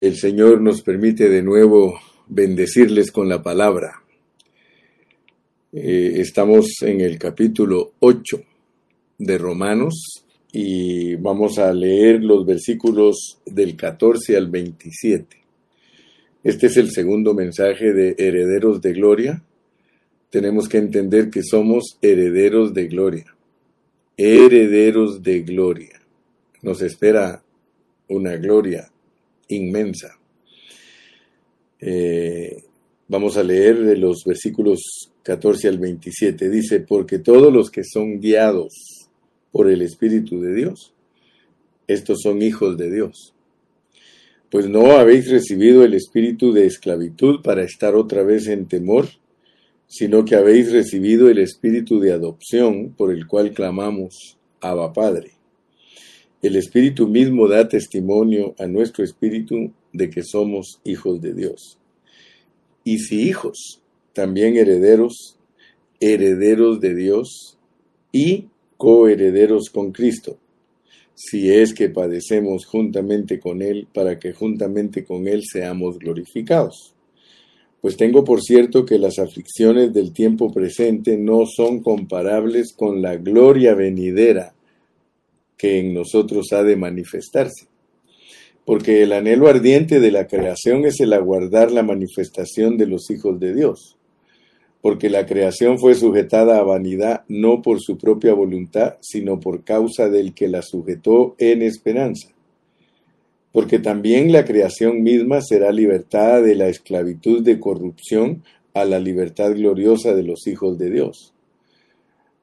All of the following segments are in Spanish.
el Señor nos permite de nuevo bendecirles con la palabra. Eh, estamos en el capítulo 8 de Romanos y vamos a leer los versículos del 14 al 27. Este es el segundo mensaje de herederos de gloria. Tenemos que entender que somos herederos de gloria. Herederos de gloria. Nos espera una gloria inmensa. Eh, vamos a leer de los versículos 14 al 27. Dice, porque todos los que son guiados por el Espíritu de Dios, estos son hijos de Dios. Pues no habéis recibido el espíritu de esclavitud para estar otra vez en temor, sino que habéis recibido el espíritu de adopción por el cual clamamos, Abba Padre. El Espíritu mismo da testimonio a nuestro espíritu de que somos hijos de Dios. Y si hijos, también herederos, herederos de Dios y coherederos con Cristo, si es que padecemos juntamente con Él, para que juntamente con Él seamos glorificados. Pues tengo por cierto que las aflicciones del tiempo presente no son comparables con la gloria venidera que en nosotros ha de manifestarse. Porque el anhelo ardiente de la creación es el aguardar la manifestación de los hijos de Dios. Porque la creación fue sujetada a vanidad no por su propia voluntad, sino por causa del que la sujetó en esperanza. Porque también la creación misma será libertada de la esclavitud de corrupción a la libertad gloriosa de los hijos de Dios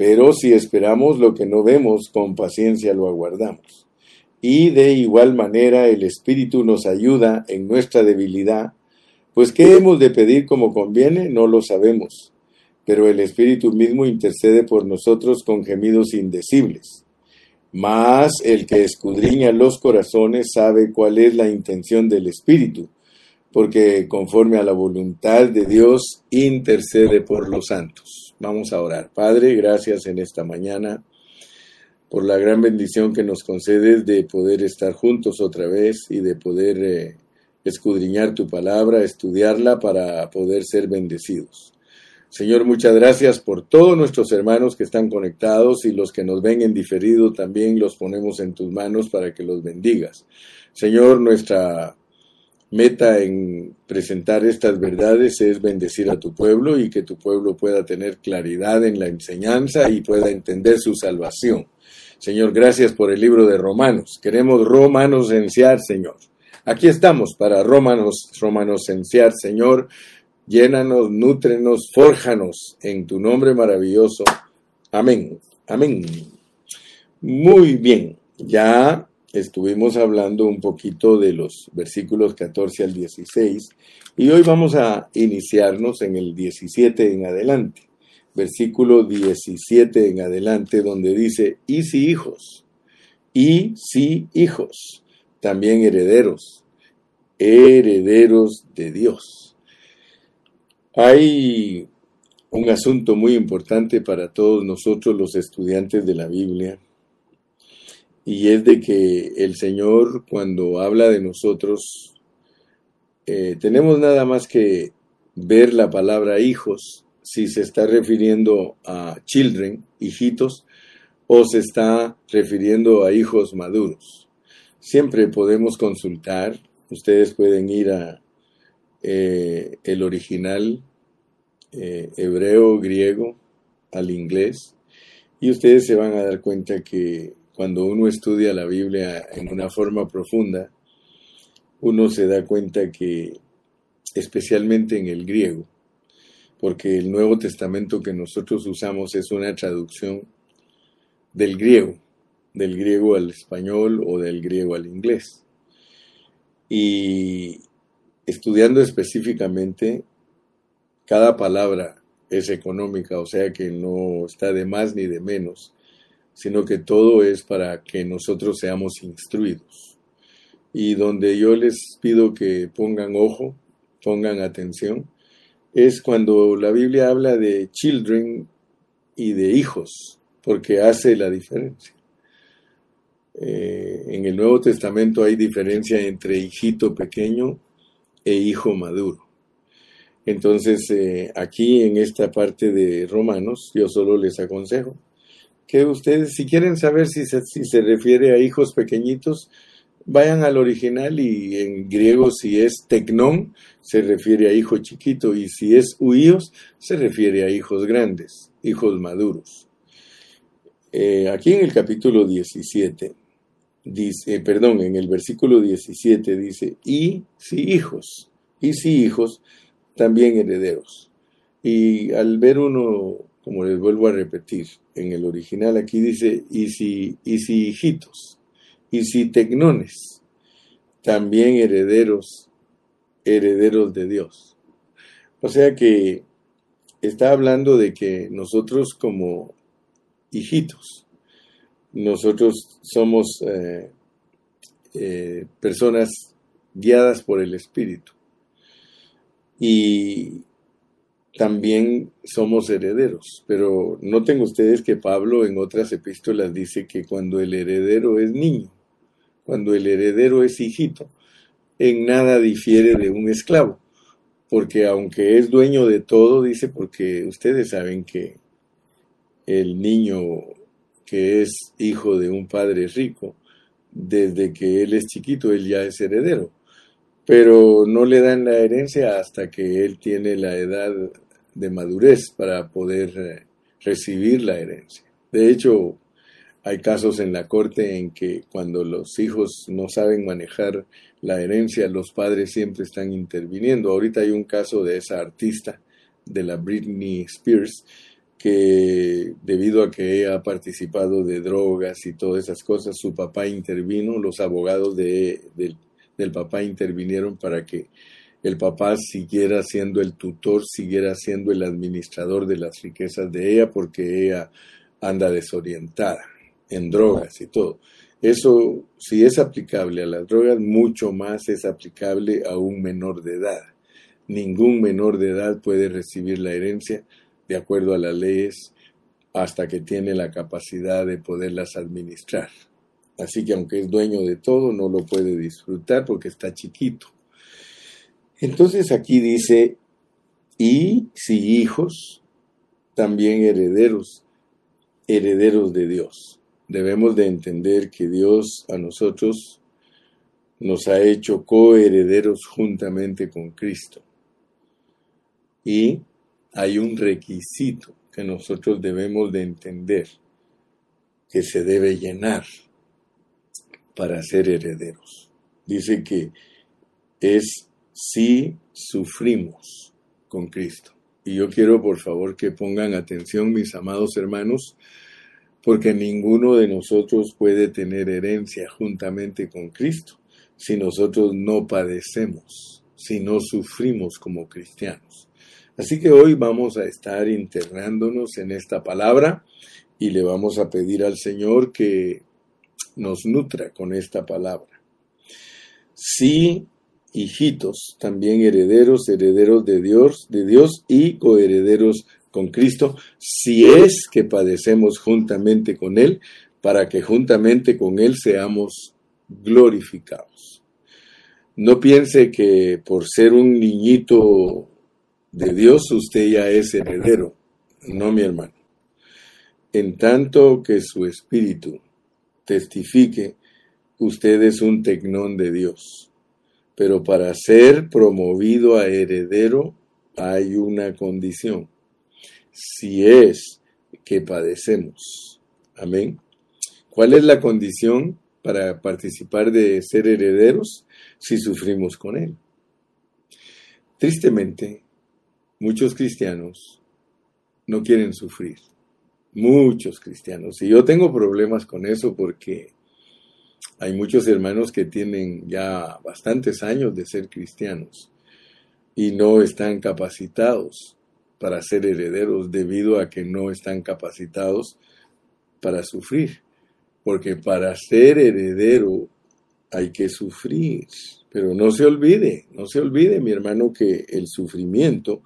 Pero si esperamos lo que no vemos, con paciencia lo aguardamos. Y de igual manera el Espíritu nos ayuda en nuestra debilidad, pues ¿qué hemos de pedir como conviene? No lo sabemos, pero el Espíritu mismo intercede por nosotros con gemidos indecibles. Mas el que escudriña los corazones sabe cuál es la intención del Espíritu, porque conforme a la voluntad de Dios intercede por los santos. Vamos a orar. Padre, gracias en esta mañana por la gran bendición que nos concedes de poder estar juntos otra vez y de poder eh, escudriñar tu palabra, estudiarla para poder ser bendecidos. Señor, muchas gracias por todos nuestros hermanos que están conectados y los que nos ven en diferido también los ponemos en tus manos para que los bendigas. Señor, nuestra meta en presentar estas verdades es bendecir a tu pueblo y que tu pueblo pueda tener claridad en la enseñanza y pueda entender su salvación. Señor, gracias por el libro de Romanos. Queremos romanos enciar, Señor. Aquí estamos para romanos, romanos enciar, Señor. Llénanos, nútrenos, fórjanos en tu nombre maravilloso. Amén. Amén. Muy bien. Ya estuvimos hablando un poquito de los versículos 14 al 16 y hoy vamos a iniciarnos en el 17 en adelante, versículo 17 en adelante donde dice, y si hijos, y si hijos, también herederos, herederos de Dios. Hay un asunto muy importante para todos nosotros los estudiantes de la Biblia y es de que el Señor cuando habla de nosotros, eh, tenemos nada más que ver la palabra hijos, si se está refiriendo a children, hijitos, o se está refiriendo a hijos maduros. Siempre podemos consultar, ustedes pueden ir a eh, el original eh, hebreo, griego, al inglés, y ustedes se van a dar cuenta que cuando uno estudia la Biblia en una forma profunda, uno se da cuenta que, especialmente en el griego, porque el Nuevo Testamento que nosotros usamos es una traducción del griego, del griego al español o del griego al inglés. Y estudiando específicamente, cada palabra es económica, o sea que no está de más ni de menos, sino que todo es para que nosotros seamos instruidos. Y donde yo les pido que pongan ojo, pongan atención, es cuando la Biblia habla de children y de hijos, porque hace la diferencia. Eh, en el Nuevo Testamento hay diferencia entre hijito pequeño e hijo maduro. Entonces, eh, aquí en esta parte de Romanos, yo solo les aconsejo que ustedes, si quieren saber si se, si se refiere a hijos pequeñitos, vayan al original y en griego si es tecnón, se refiere a hijo chiquito, y si es huíos, se refiere a hijos grandes, hijos maduros. Eh, aquí en el capítulo 17, dice, eh, perdón, en el versículo 17 dice, y si hijos, y si hijos, también herederos. Y al ver uno, como les vuelvo a repetir, en el original aquí dice, y si, y si hijitos, y si tecnones, también herederos, herederos de Dios. O sea que está hablando de que nosotros como hijitos, nosotros somos eh, eh, personas guiadas por el Espíritu y también somos herederos. Pero noten ustedes que Pablo en otras epístolas dice que cuando el heredero es niño, cuando el heredero es hijito, en nada difiere de un esclavo, porque aunque es dueño de todo, dice, porque ustedes saben que el niño que es hijo de un padre rico, desde que él es chiquito, él ya es heredero pero no le dan la herencia hasta que él tiene la edad de madurez para poder eh, recibir la herencia. De hecho, hay casos en la corte en que cuando los hijos no saben manejar la herencia, los padres siempre están interviniendo. Ahorita hay un caso de esa artista, de la Britney Spears, que debido a que ha participado de drogas y todas esas cosas, su papá intervino, los abogados de, del del papá intervinieron para que el papá siguiera siendo el tutor, siguiera siendo el administrador de las riquezas de ella, porque ella anda desorientada en drogas y todo. Eso, si es aplicable a las drogas, mucho más es aplicable a un menor de edad. Ningún menor de edad puede recibir la herencia de acuerdo a las leyes hasta que tiene la capacidad de poderlas administrar. Así que aunque es dueño de todo, no lo puede disfrutar porque está chiquito. Entonces aquí dice, y si hijos, también herederos, herederos de Dios. Debemos de entender que Dios a nosotros nos ha hecho coherederos juntamente con Cristo. Y hay un requisito que nosotros debemos de entender, que se debe llenar para ser herederos. Dice que es si sufrimos con Cristo. Y yo quiero por favor que pongan atención, mis amados hermanos, porque ninguno de nosotros puede tener herencia juntamente con Cristo si nosotros no padecemos, si no sufrimos como cristianos. Así que hoy vamos a estar internándonos en esta palabra y le vamos a pedir al Señor que nos nutra con esta palabra. Sí, hijitos, también herederos, herederos de Dios, de Dios y coherederos con Cristo, si es que padecemos juntamente con Él, para que juntamente con Él seamos glorificados. No piense que por ser un niñito de Dios usted ya es heredero. No, mi hermano. En tanto que su espíritu testifique, usted es un tecnón de Dios. Pero para ser promovido a heredero hay una condición. Si es que padecemos. Amén. ¿Cuál es la condición para participar de ser herederos? Si sufrimos con Él. Tristemente, muchos cristianos no quieren sufrir muchos cristianos. Y yo tengo problemas con eso porque hay muchos hermanos que tienen ya bastantes años de ser cristianos y no están capacitados para ser herederos debido a que no están capacitados para sufrir. Porque para ser heredero hay que sufrir. Pero no se olvide, no se olvide, mi hermano, que el sufrimiento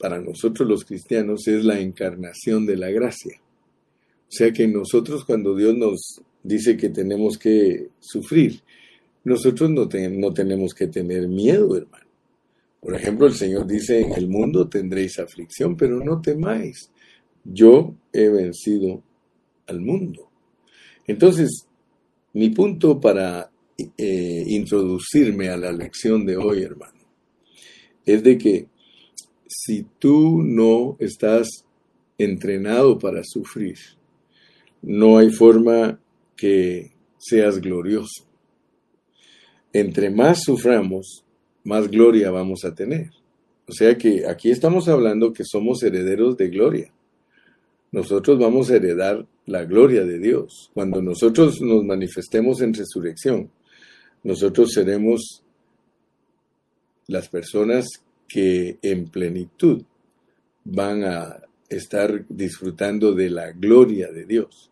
para nosotros los cristianos es la encarnación de la gracia. O sea que nosotros cuando Dios nos dice que tenemos que sufrir, nosotros no, tenemos que tener miedo, hermano. Por ejemplo, el Señor dice, en el mundo tendréis aflicción, pero no temáis. Yo he vencido al mundo. Entonces, mi punto para eh, introducirme a la lección de hoy, hermano, es de que si tú no estás entrenado para sufrir, no hay forma que seas glorioso. Entre más suframos, más gloria vamos a tener. O sea que aquí estamos hablando que somos herederos de gloria. Nosotros vamos a heredar la gloria de Dios. Cuando nosotros nos manifestemos en resurrección, nosotros seremos las personas que en plenitud van a estar disfrutando de la gloria de Dios.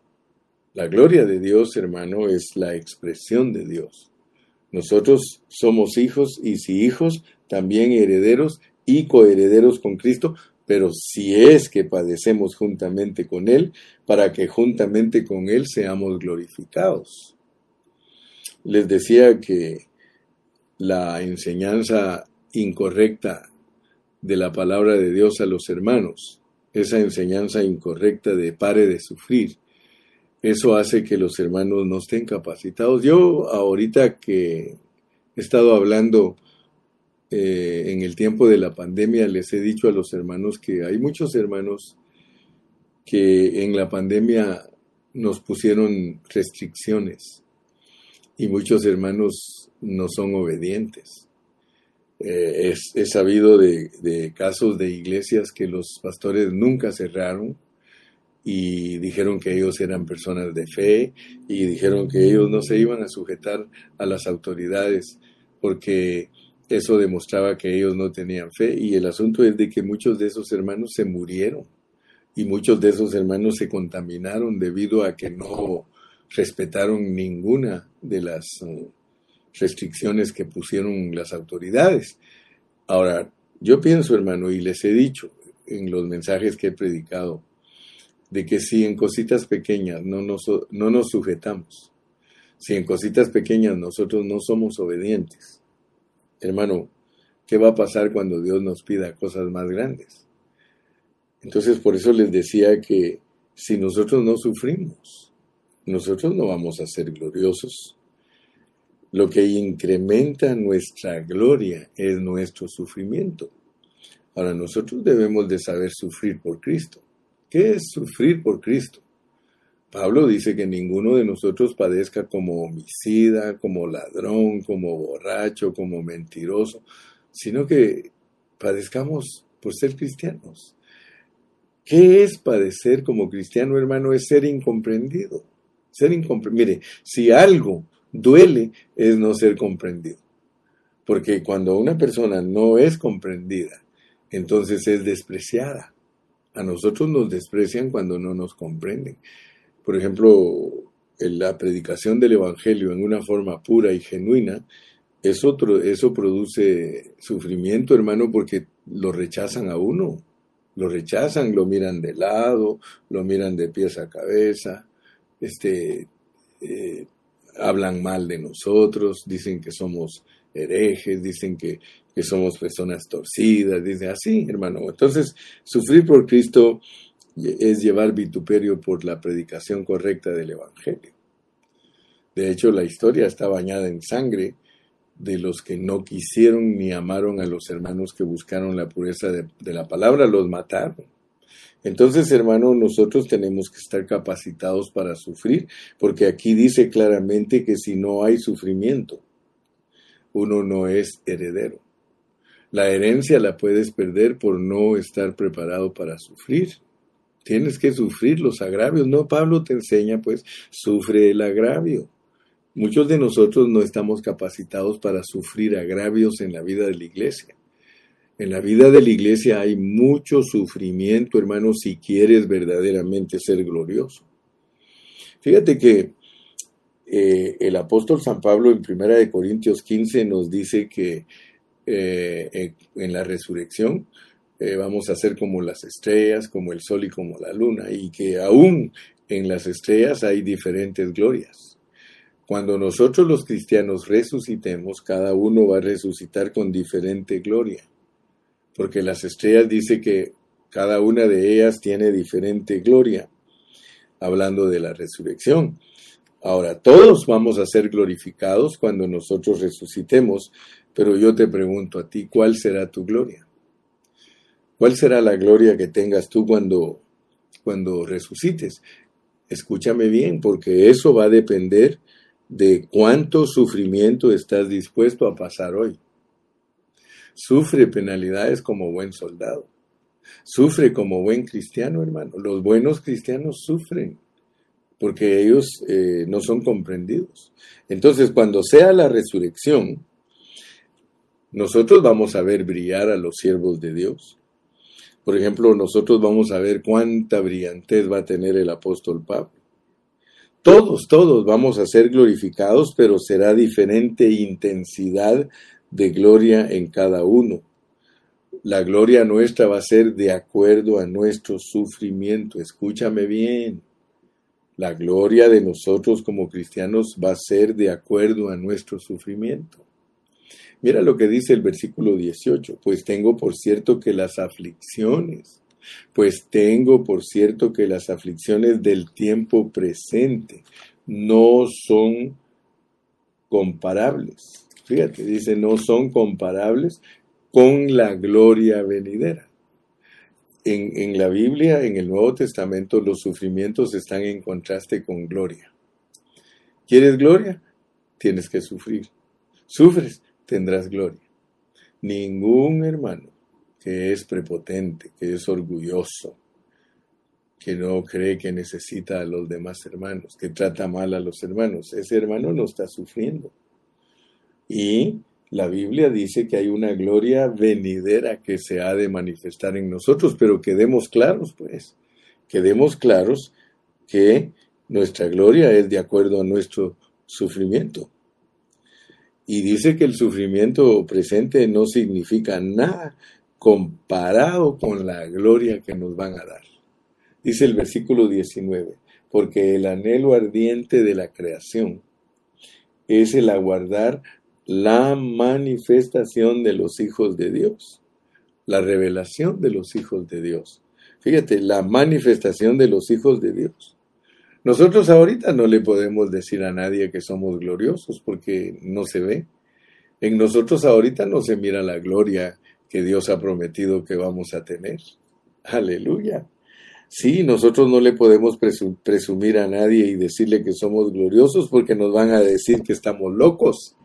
La gloria de Dios, hermano, es la expresión de Dios. Nosotros somos hijos y si hijos, también herederos y coherederos con Cristo, pero si es que padecemos juntamente con Él, para que juntamente con Él seamos glorificados. Les decía que la enseñanza incorrecta de la palabra de Dios a los hermanos, esa enseñanza incorrecta de pare de sufrir, eso hace que los hermanos no estén capacitados. Yo ahorita que he estado hablando eh, en el tiempo de la pandemia, les he dicho a los hermanos que hay muchos hermanos que en la pandemia nos pusieron restricciones y muchos hermanos no son obedientes. Eh, es, sabido de casos de iglesias que los pastores nunca cerraron y dijeron que ellos eran personas de fe y dijeron que ellos no se iban a sujetar a las autoridades porque eso demostraba que ellos no tenían fe. Y el asunto es de que muchos de esos hermanos se murieron y muchos de esos hermanos se contaminaron debido a que no respetaron ninguna de las uh, restricciones que pusieron las autoridades. Ahora, yo pienso, hermano, y les he dicho en los mensajes que he predicado, de que si en cositas pequeñas no nos, no nos sujetamos, si en cositas pequeñas nosotros no somos obedientes, hermano, ¿qué va a pasar cuando Dios nos pida cosas más grandes? Entonces por eso les decía que si nosotros no sufrimos, nosotros no vamos a ser gloriosos. Lo que incrementa nuestra gloria es nuestro sufrimiento. Ahora nosotros debemos de saber sufrir por Cristo. ¿Qué es sufrir por Cristo? Pablo dice que ninguno de nosotros padezca como homicida, como ladrón, como borracho, como mentiroso, sino que padezcamos por ser cristianos. ¿Qué es padecer como cristiano, hermano? Es ser incomprendido. Ser incomprendido. Mire, si algo duele es no ser comprendido. Porque cuando una persona no es comprendida, entonces es despreciada. A nosotros nos desprecian cuando no nos comprenden. Por ejemplo, la predicación del Evangelio en una forma pura y genuina, eso, eso produce sufrimiento, hermano, porque lo rechazan a uno. Lo rechazan, lo miran de lado, lo miran de pies a cabeza, este, eh, hablan mal de nosotros, dicen que somos herejes, dicen que que somos personas torcidas, dice así, hermano. Entonces, sufrir por Cristo es llevar vituperio por la predicación correcta del Evangelio. De hecho, la historia está bañada en sangre de los que no quisieron ni amaron a los hermanos que buscaron la pureza de la palabra, los mataron. Entonces, hermano, nosotros tenemos que estar capacitados para sufrir, porque aquí dice claramente que si no hay sufrimiento, uno no es heredero. La herencia la puedes perder por no estar preparado para sufrir. Tienes que sufrir los agravios. No, Pablo te enseña, pues, sufre el agravio. Muchos de nosotros no estamos capacitados para sufrir agravios en la vida de la iglesia. En la vida de la iglesia hay mucho sufrimiento, hermano, si quieres verdaderamente ser glorioso. Fíjate que eh, el apóstol San Pablo en 1 Corintios 15 nos dice que eh, en la resurrección eh, vamos a ser como las estrellas, como el sol y como la luna, y que aún en las estrellas hay diferentes glorias. Cuando nosotros los cristianos resucitemos, cada uno va a resucitar con diferente gloria porque las estrellas dice que cada una de ellas tiene diferente gloria, hablando de la resurrección. Ahora, todos vamos a ser glorificados cuando nosotros resucitemos, pero yo te pregunto a ti, ¿cuál será tu gloria? ¿Cuál será la gloria que tengas tú cuando, cuando resucites? Escúchame bien, porque eso va a depender de cuánto sufrimiento estás dispuesto a pasar hoy. Sufre penalidades como buen soldado. Sufre como buen cristiano, hermano. Los buenos cristianos sufren porque ellos eh, no son comprendidos. Entonces, cuando sea la resurrección, nosotros vamos a ver brillar a los siervos de Dios. Por ejemplo, nosotros vamos a ver cuánta brillantez va a tener el apóstol Pablo. Todos, todos vamos a ser glorificados, pero será diferente intensidad de gloria en cada uno. La gloria nuestra va a ser de acuerdo a nuestro sufrimiento. Escúchame bien. La gloria de nosotros como cristianos va a ser de acuerdo a nuestro sufrimiento. Mira lo que dice el versículo 18. Pues tengo por cierto que las aflicciones, pues tengo por cierto que las aflicciones del tiempo presente no son comparables Fíjate, dice, no son comparables con la gloria venidera. En, en, la Biblia, en el Nuevo Testamento, los sufrimientos están en contraste con gloria. ¿Quieres gloria? Tienes que sufrir. Sufres, tendrás gloria. Ningún hermano que es prepotente, que es orgulloso, que no cree que necesita a los demás hermanos, que trata mal a los hermanos, ese hermano no está sufriendo. Y la Biblia dice que hay una gloria venidera que se ha de manifestar en nosotros, pero quedemos claros, pues, quedemos claros que nuestra gloria es de acuerdo a nuestro sufrimiento. Y dice que el sufrimiento presente no significa nada comparado con la gloria que nos van a dar. Dice el versículo 19, porque el anhelo ardiente de la creación es el aguardar la manifestación de los hijos de Dios, la revelación de los hijos de Dios. Fíjate, la manifestación de los hijos de Dios. Nosotros ahorita no le podemos decir a nadie que somos gloriosos porque no se ve. En nosotros ahorita no se mira la gloria que Dios ha prometido que vamos a tener. Aleluya. Sí, nosotros no le podemos presumir a nadie y decirle que somos gloriosos porque nos van a decir que estamos locos.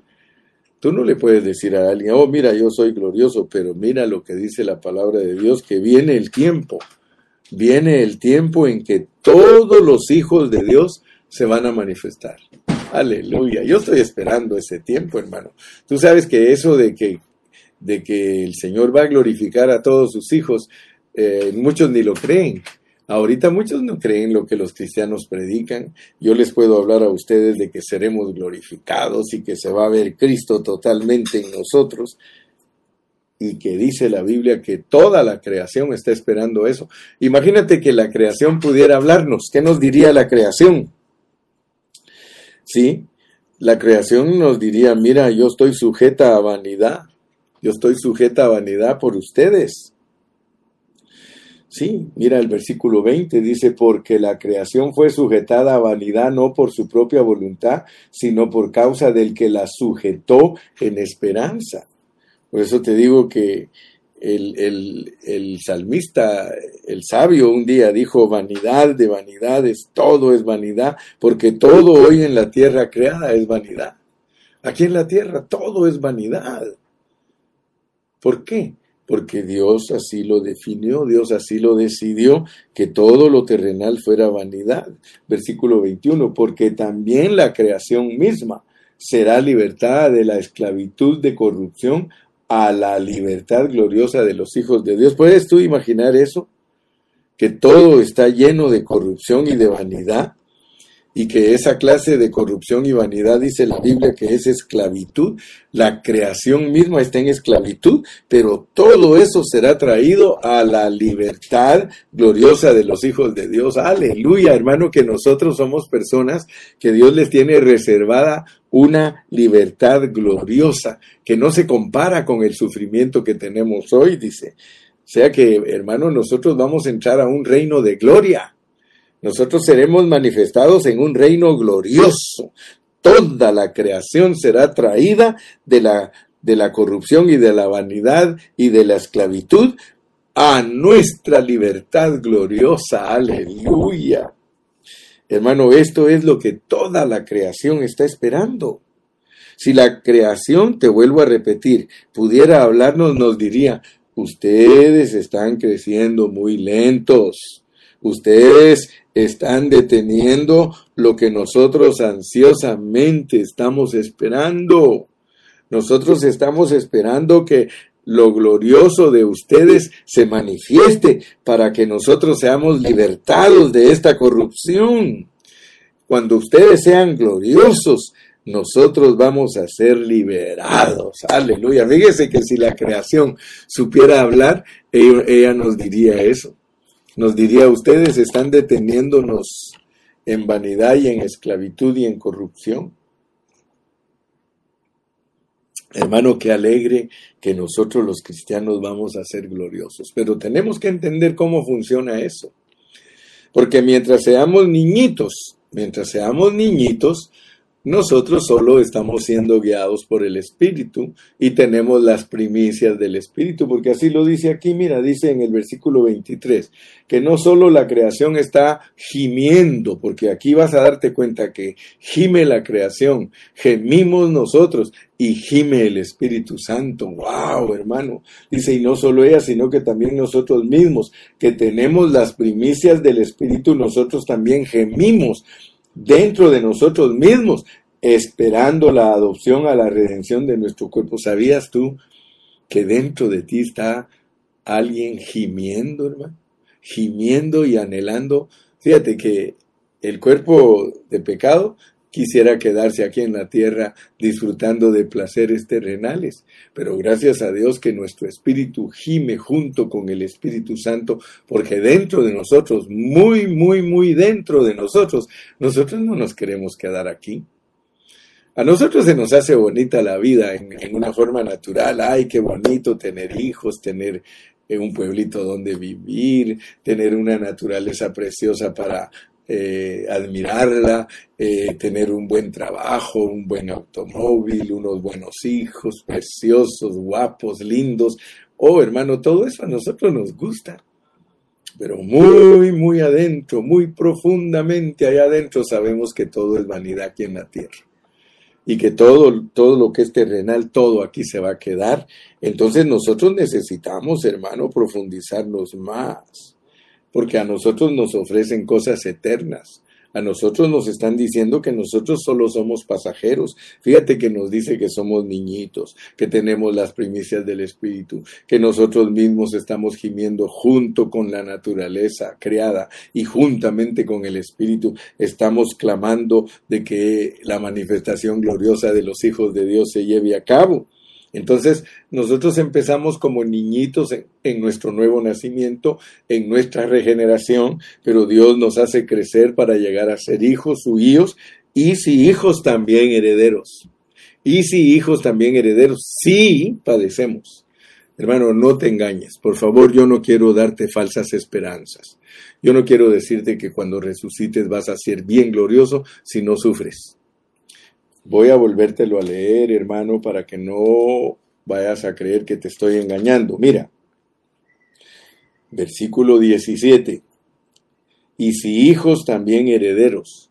Tú no le puedes decir a alguien, oh, mira, yo soy glorioso, pero mira lo que dice la palabra de Dios, que viene el tiempo, viene el tiempo en que todos los hijos de Dios se van a manifestar. Aleluya, yo estoy esperando ese tiempo, hermano. Tú sabes que eso de que, de que el Señor va a glorificar a todos sus hijos, eh, muchos ni lo creen. Ahorita muchos no creen lo que los cristianos predican. Yo les puedo hablar a ustedes de que seremos glorificados y que se va a ver Cristo totalmente en nosotros y que dice la Biblia que toda la creación está esperando eso. Imagínate que la creación pudiera hablarnos. ¿Qué nos diría la creación? Sí, la creación nos diría, mira, yo estoy sujeta a vanidad. Yo estoy sujeta a vanidad por ustedes. Sí, mira el versículo 20, dice, porque la creación fue sujetada a vanidad no por su propia voluntad, sino por causa del que la sujetó en esperanza. Por eso te digo que el, el, el salmista, el sabio, un día dijo, vanidad de vanidades, todo es vanidad, porque todo hoy en la tierra creada es vanidad. Aquí en la tierra todo es vanidad. ¿Por qué? Porque Dios así lo definió, Dios así lo decidió, que todo lo terrenal fuera vanidad. Versículo 21, porque también la creación misma será libertada de la esclavitud de corrupción a la libertad gloriosa de los hijos de Dios. ¿Puedes tú imaginar eso? Que todo está lleno de corrupción y de vanidad y que esa clase de corrupción y vanidad dice la Biblia que es esclavitud, la creación misma está en esclavitud, pero todo eso será traído a la libertad gloriosa de los hijos de Dios. Aleluya, hermano, que nosotros somos personas que Dios les tiene reservada una libertad gloriosa que no se compara con el sufrimiento que tenemos hoy, dice. O sea que, hermano, nosotros vamos a entrar a un reino de gloria nosotros seremos manifestados en un reino glorioso. Toda la creación será traída de la, de la corrupción y de la vanidad y de la esclavitud a nuestra libertad gloriosa. Aleluya. Hermano, esto es lo que toda la creación está esperando. Si la creación, te vuelvo a repetir, pudiera hablarnos, nos diría, ustedes están creciendo muy lentos. Ustedes están deteniendo lo que nosotros ansiosamente estamos esperando. Nosotros estamos esperando que lo glorioso de ustedes se manifieste para que nosotros seamos libertados de esta corrupción. Cuando ustedes sean gloriosos, nosotros vamos a ser liberados. Aleluya. Fíjese que si la creación supiera hablar, ella, nos diría eso nos diría, ustedes están deteniéndonos en vanidad y en esclavitud y en corrupción. Hermano, qué alegre que nosotros los cristianos vamos a ser gloriosos, pero tenemos que entender cómo funciona eso. Porque mientras seamos niñitos, mientras seamos niñitos, nosotros solo estamos siendo guiados por el Espíritu y tenemos las primicias del Espíritu, porque así lo dice aquí, mira, dice en el versículo 23, que no solo la creación está gimiendo, porque aquí vas a darte cuenta que gime la creación, gemimos nosotros y gime el Espíritu Santo. ¡Wow, hermano! Dice, y no solo ella, sino que también nosotros mismos, que tenemos las primicias del Espíritu, nosotros también gemimos dentro de nosotros mismos, esperando la adopción a la redención de nuestro cuerpo. ¿Sabías tú que dentro de ti está alguien gimiendo, hermano? Gimiendo y anhelando. Fíjate que el cuerpo de pecado quisiera quedarse aquí en la tierra disfrutando de placeres terrenales, pero gracias a Dios que nuestro espíritu gime junto con el Espíritu Santo, porque dentro de nosotros, muy, muy, muy dentro de nosotros, nosotros no nos queremos quedar aquí. A nosotros se nos hace bonita la vida en, en una forma natural. Ay, qué bonito tener hijos, tener eh, un pueblito donde vivir, tener una naturaleza preciosa para eh, admirarla, eh, tener un buen trabajo, un buen automóvil, unos buenos hijos, preciosos, guapos, lindos. Oh, hermano, todo eso a nosotros nos gusta. Pero muy, muy adentro, muy profundamente allá adentro sabemos que todo es vanidad aquí en la tierra. Y que todo, todo lo que es terrenal, todo aquí se va a quedar. Entonces nosotros necesitamos, hermano, profundizarnos más porque a nosotros nos ofrecen cosas eternas. A nosotros nos están diciendo que nosotros solo somos pasajeros. Fíjate que nos dice que somos niñitos, que tenemos las primicias del Espíritu, que nosotros mismos estamos gimiendo junto con la naturaleza creada y juntamente con el Espíritu estamos clamando de que la manifestación gloriosa de los hijos de Dios se lleve a cabo. Entonces, nosotros empezamos como niñitos en, nuestro nuevo nacimiento, en nuestra regeneración, pero Dios nos hace crecer para llegar a ser hijos suyos y si hijos también herederos. Y si hijos también herederos, sí padecemos. Hermano, no te engañes. Por favor, yo no quiero darte falsas esperanzas. Yo no quiero decirte que cuando resucites vas a ser bien glorioso si no sufres. Voy a volvértelo a leer, hermano, para que no vayas a creer que te estoy engañando. Mira, versículo 17. Y si hijos también herederos,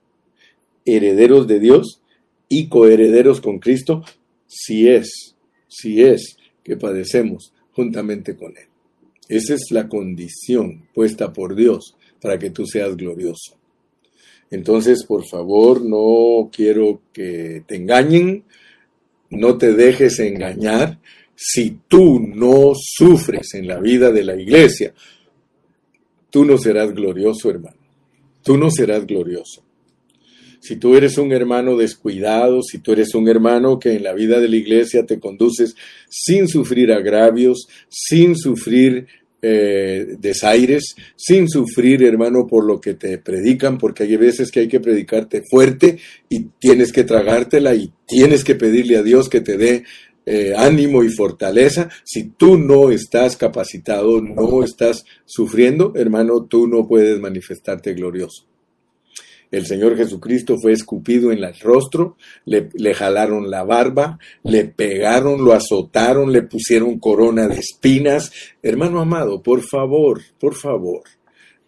herederos de Dios y coherederos con Cristo, si es, si es que padecemos juntamente con Él. Esa es la condición puesta por Dios para que tú seas glorioso. Entonces, por favor, no quiero que te engañen, no te dejes engañar, si tú no sufres en la vida de la iglesia, tú no serás glorioso, hermano. Tú no serás glorioso. Si tú eres un hermano descuidado, si tú eres un hermano que en la vida de la iglesia te conduces sin sufrir agravios, sin sufrir eh, desaires, sin sufrir, hermano, por lo que te predican, porque hay veces que hay que predicarte fuerte y tienes que tragártela y tienes que pedirle a Dios que te dé eh, ánimo y fortaleza. Si tú no estás capacitado, no estás sufriendo, hermano, tú no puedes manifestarte glorioso. El Señor Jesucristo fue escupido en el rostro, le, le, jalaron la barba, le pegaron, lo azotaron, le pusieron corona de espinas. Hermano amado, por favor, por favor,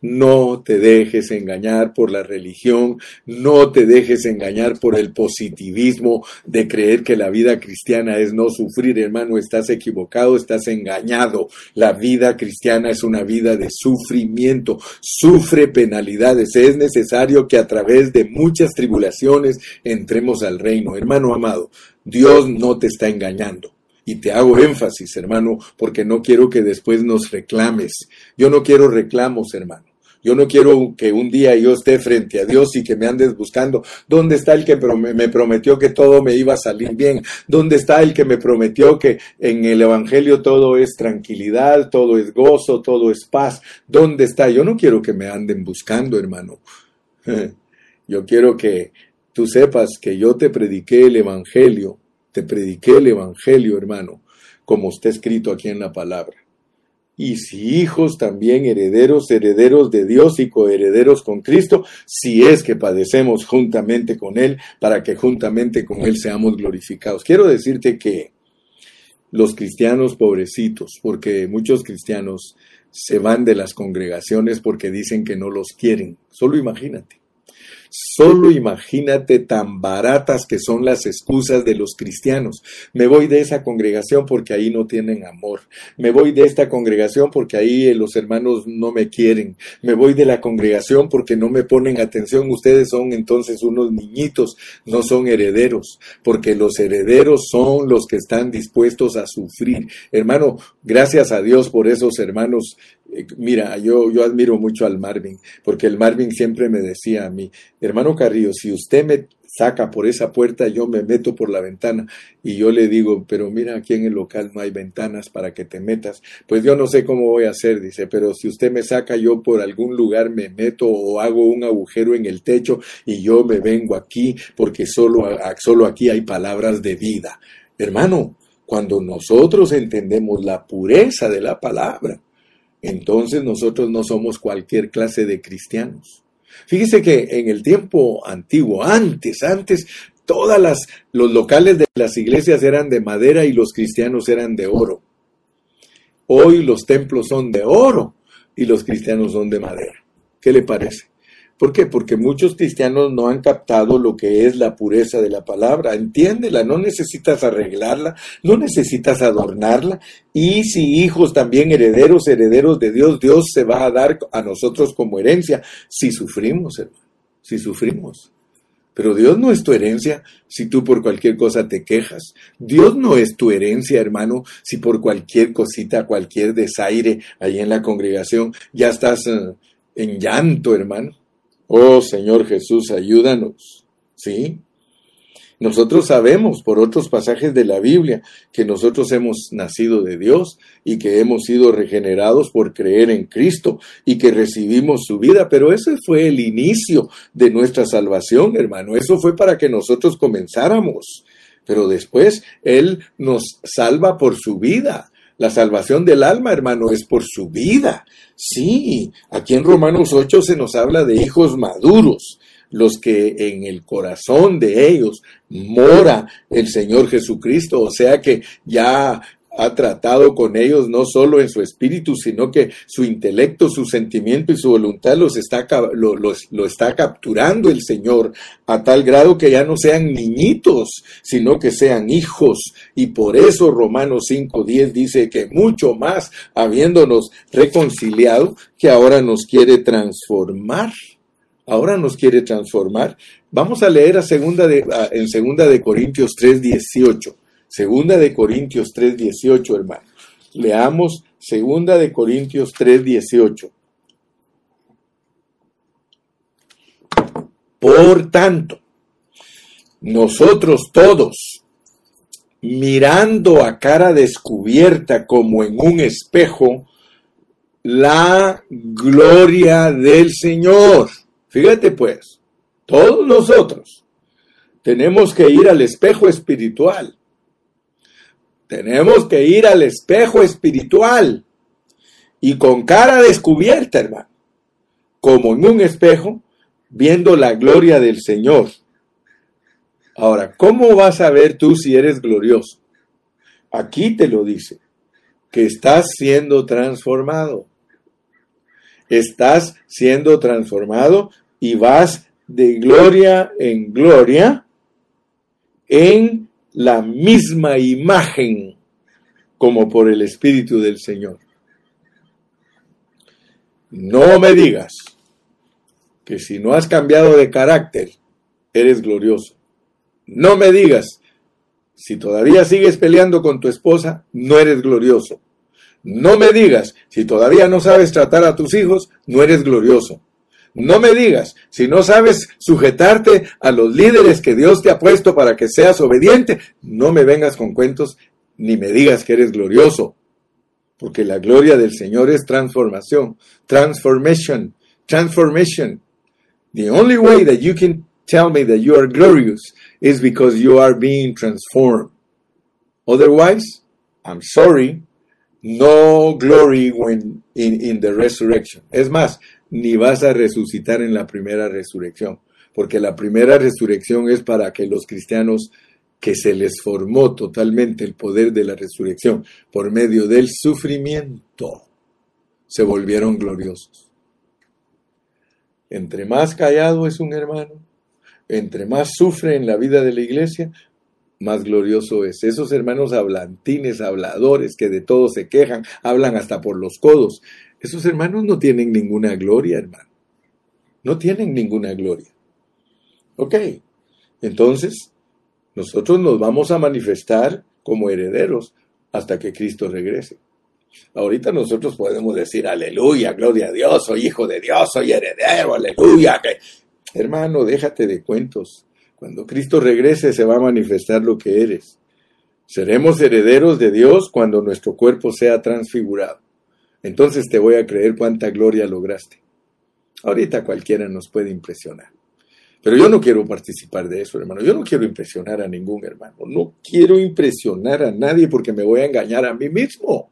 no te dejes engañar por la religión, no te dejes engañar por el positivismo de creer que la vida cristiana es no sufrir, hermano, estás equivocado, estás engañado. La vida cristiana es una vida de sufrimiento, sufre penalidades. Es necesario que a través de muchas tribulaciones entremos al reino. Hermano amado, Dios no te está engañando. Y te hago énfasis, hermano, porque no quiero que después nos reclames. Yo no quiero reclamos, hermano. Yo no quiero que un día yo esté frente a Dios y que me andes buscando. ¿Dónde está el que me prometió que todo me iba a salir bien? ¿Dónde está el que me prometió que en el Evangelio todo es tranquilidad, todo es gozo, todo es paz? ¿Dónde está? Yo no quiero que me anden buscando, hermano. Yo quiero que tú sepas que yo te prediqué el Evangelio, te prediqué el Evangelio, hermano, como está escrito aquí en la palabra y si hijos también herederos, herederos de Dios y coherederos con Cristo, si es que padecemos juntamente con Él, para que juntamente con Él seamos glorificados. Quiero decirte que los cristianos pobrecitos, porque muchos cristianos se van de las congregaciones porque dicen que no los quieren, solo imagínate. Solo imagínate tan baratas que son las excusas de los cristianos. Me voy de esa congregación porque ahí no tienen amor. Me voy de esta congregación porque ahí eh, los hermanos no me quieren. Me voy de la congregación porque no me ponen atención. Ustedes son entonces unos niñitos, no son herederos, porque los herederos son los que están dispuestos a sufrir. Hermano, gracias a Dios por esos hermanos mira, yo, yo admiro mucho al Marvin, porque el Marvin siempre me decía a mí, hermano Carrillo, si usted me saca por esa puerta, yo me meto por la ventana. Y yo le digo, pero mira, aquí en el local no hay ventanas para que te metas. Pues yo no sé cómo voy a hacer, dice, pero si usted me saca, yo por algún lugar me meto o hago un agujero en el techo y yo me vengo aquí porque solo, solo aquí hay palabras de vida. Hermano, cuando nosotros entendemos la pureza de la palabra, entonces nosotros no somos cualquier clase de cristianos. Fíjese que en el tiempo antiguo, antes, antes, todas las los locales de las iglesias eran de madera y los cristianos eran de oro. Hoy los templos son de oro y los cristianos son de madera. ¿Qué le parece? ¿Por qué? Porque muchos cristianos no han captado lo que es la pureza de la palabra. Entiéndela, no necesitas arreglarla, no necesitas adornarla. Y si hijos también herederos, herederos de Dios, Dios se va a dar a nosotros como herencia si sufrimos, hermano, si sufrimos. Pero Dios no es tu herencia si tú por cualquier cosa te quejas. Dios no es tu herencia, hermano, si por cualquier cosita, cualquier desaire ahí en la congregación ya estás eh, en llanto, hermano. Oh Señor Jesús, ayúdanos. ¿Sí? Nosotros sabemos por otros pasajes de la Biblia que nosotros hemos nacido de Dios y que hemos sido regenerados por creer en Cristo y que recibimos su vida, pero ese fue el inicio de nuestra salvación, hermano. Eso fue para que nosotros comenzáramos. Pero después Él nos salva por su vida. La salvación del alma, hermano, es por su vida. Sí, aquí en Romanos 8 se nos habla de hijos maduros, los que en el corazón de ellos mora el Señor Jesucristo, o sea que ya ha tratado con ellos no solo en su espíritu, sino que su intelecto, su sentimiento y su voluntad los está, lo, está capturando el Señor a tal grado que ya no sean niñitos, sino que sean hijos. Y por eso Romanos 5.10 dice que mucho más, habiéndonos reconciliado, que ahora nos quiere transformar. Ahora nos quiere transformar. Vamos a leer a segunda de, en segunda de Corintios 3.18. Segunda de Corintios 3:18, hermano. Leamos Segunda de Corintios 3:18. Por tanto, nosotros todos, mirando a cara descubierta como en un espejo, la gloria del Señor. Fíjate pues, todos nosotros tenemos que ir al espejo espiritual. Tenemos que ir al espejo espiritual y con cara descubierta, hermano, como en un espejo, viendo la gloria del Señor. Ahora, ¿cómo vas a ver tú si eres glorioso? Aquí te lo dice, que estás siendo transformado. Estás siendo transformado y vas de gloria en gloria en la misma imagen como por el Espíritu del Señor. No me digas que si no has cambiado de carácter, eres glorioso. No me digas, si todavía sigues peleando con tu esposa, no eres glorioso. No me digas, si todavía no sabes tratar a tus hijos, no eres glorioso. No me digas, si no sabes sujetarte a los líderes que Dios te ha puesto para que seas obediente, no me vengas con cuentos ni me digas que eres glorioso. Porque la gloria del Señor es transformación, transformation, transformation. The only way that you can tell me that you are glorious is because you are being transformed. Otherwise, I'm sorry, no glory when in, in the resurrection. Es más, ni vas a resucitar en la primera resurrección, porque la primera resurrección es para que los cristianos que se les formó totalmente el poder de la resurrección por medio del sufrimiento, se volvieron gloriosos. Entre más callado es un hermano, entre más sufre en la vida de la iglesia, más glorioso es. Esos hermanos hablantines, habladores, que de todo se quejan, hablan hasta por los codos, esos hermanos no tienen ninguna gloria, hermano. No tienen ninguna gloria. Ok, entonces nosotros nos vamos a manifestar como herederos hasta que Cristo regrese. Ahorita nosotros podemos decir, aleluya, gloria a Dios, soy hijo de Dios, soy heredero, aleluya. Hermano, déjate de cuentos. Cuando Cristo regrese se va a manifestar lo que eres. Seremos herederos de Dios cuando nuestro cuerpo sea transfigurado entonces te voy a creer cuánta gloria lograste. Ahorita cualquiera nos puede impresionar. Pero yo no quiero participar de eso, hermano. Yo no quiero impresionar a ningún hermano. No quiero impresionar a nadie porque me voy a engañar a mí mismo.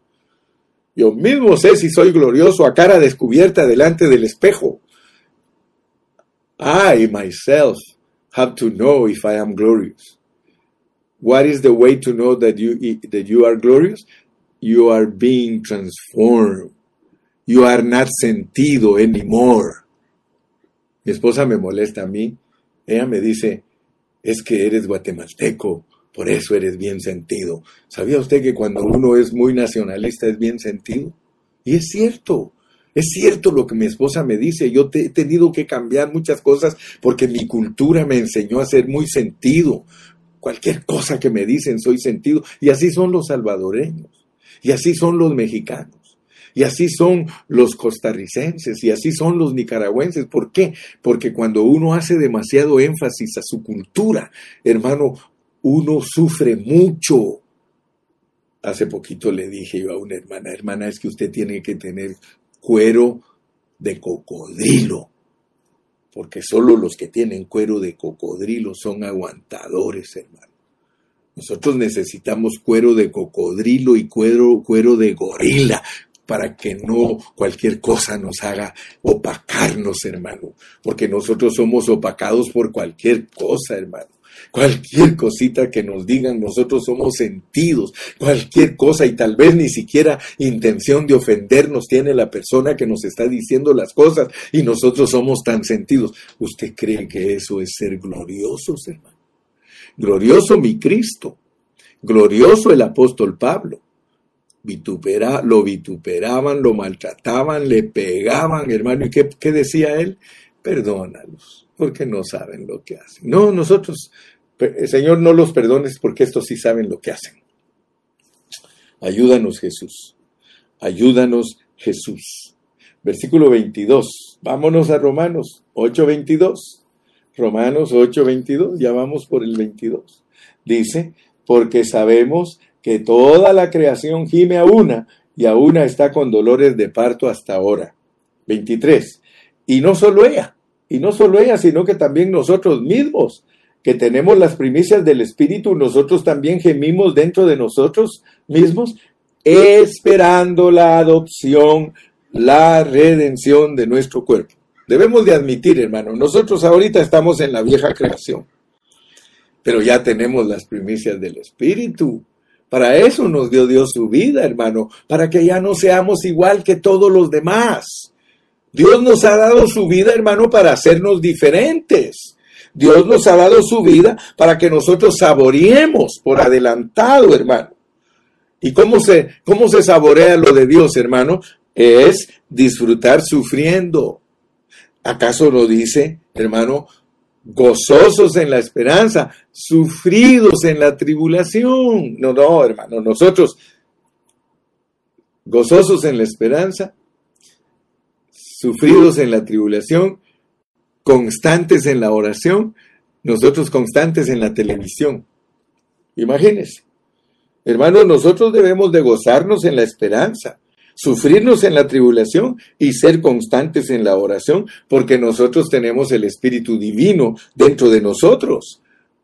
Yo mismo sé si soy glorioso a cara descubierta delante del espejo. I myself have to know if I am glorious. What is the way to know that you, that you are glorious? You are being transformed. You are not sentido anymore. Mi esposa me molesta a mí. Ella me dice, es que eres guatemalteco, por eso eres bien sentido. ¿Sabía usted que cuando uno es muy nacionalista es bien sentido? Y es cierto. Es cierto lo que mi esposa me dice, yo he tenido que cambiar muchas cosas porque mi cultura me enseñó a ser muy sentido. Cualquier cosa que me dicen soy sentido. Y así son los salvadoreños. Y así son los mexicanos. Y así son los costarricenses y así son los nicaragüenses. ¿Por qué? Porque cuando uno hace demasiado énfasis a su cultura, hermano, uno sufre mucho. Hace poquito le dije yo a una hermana, hermana, es que usted tiene que tener cuero de cocodrilo, porque solo los que tienen cuero de cocodrilo son aguantadores, hermano. Nosotros necesitamos cuero de cocodrilo y cuero, cuero de gorila para que no cualquier cosa nos haga opacarnos, hermano, porque nosotros somos opacados por cualquier cosa, hermano. Cualquier cosita que nos digan, nosotros somos sentidos, cualquier cosa y tal vez ni siquiera intención de ofendernos tiene la persona que nos está diciendo las cosas y nosotros somos tan sentidos. ¿Usted cree que eso es ser gloriosos, hermano? Glorioso mi Cristo, glorioso el apóstol Pablo. Lo vituperaban, lo maltrataban, le pegaban, hermano. ¿Y qué, decía él? Perdónalos, porque no saben lo que hacen. No, nosotros Señor, no los perdones porque estos sí saben lo que hacen. Ayúdanos, Jesús. Ayúdanos, Jesús. Versículo 22. Vámonos a Romanos 8:22. Romanos 8:22. Ya vamos por el 22. Dice, porque sabemos que toda la creación gime a una y a una está con dolores de parto hasta ahora. 23. Y no solo ella, y no solo ella, sino que también nosotros mismos, que tenemos las primicias del Espíritu, nosotros también gemimos dentro de nosotros mismos, esperando la adopción, la redención de nuestro cuerpo. Debemos de admitir, hermano, nosotros ahorita estamos en la vieja creación, pero ya tenemos las primicias del Espíritu. Para eso nos dio Dios su vida, hermano, para que ya no seamos igual que todos los demás. Dios nos ha dado su vida, hermano, para hacernos diferentes. Dios nos ha dado su vida para que nosotros saboreemos por adelantado, hermano. ¿Y cómo se, cómo se saborea lo de Dios, hermano? Es disfrutar sufriendo. ¿Acaso lo dice, hermano? Gozosos en la esperanza, sufridos en la tribulación. No, no, hermano, nosotros gozosos en la esperanza, sufridos en la tribulación constantes en la oración, nosotros constantes en la televisión. Imagínense. Hermanos, nosotros debemos de gozarnos en la esperanza, sufrirnos en la tribulación y ser constantes en la oración, porque nosotros tenemos el Espíritu Divino dentro de nosotros.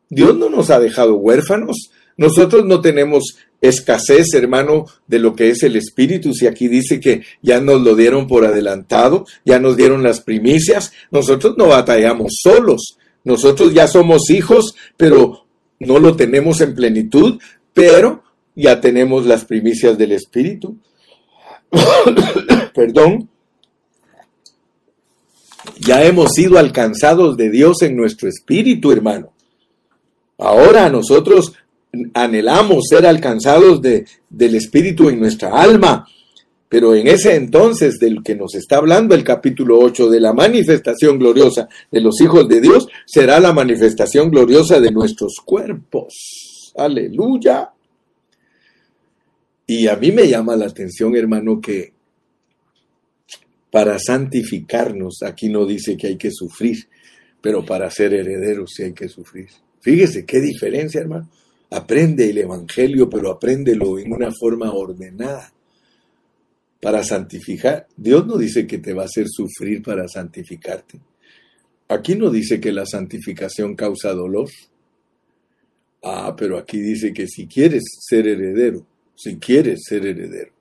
Dios no nos ha dejado huérfanos. Nosotros no tenemos escasez, hermano, de lo que es el Espíritu. Si aquí dice que ya nos lo dieron por adelantado, ya nos dieron las primicias, nosotros no batallamos solos. Nosotros ya somos hijos, pero no lo tenemos en plenitud, pero ya tenemos las primicias del Espíritu. Perdón. Ya hemos sido alcanzados de Dios en nuestro espíritu, hermano. Ahora nosotros anhelamos ser alcanzados de, del Espíritu en nuestra alma. Pero en ese entonces del que nos está hablando el capítulo 8 de la manifestación gloriosa de los hijos de Dios, será la manifestación gloriosa de nuestros cuerpos. Aleluya. Y a mí me llama la atención, hermano, que para santificarnos, aquí no dice que hay que sufrir, pero para ser herederos sí hay que sufrir. Fíjese qué diferencia, hermano. Aprende el Evangelio, pero apréndelo en una forma ordenada. Para santificar, Dios no dice que te va a hacer sufrir para santificarte. Aquí no dice que la santificación causa dolor. Ah, pero aquí dice que si quieres ser heredero, si quieres ser heredero,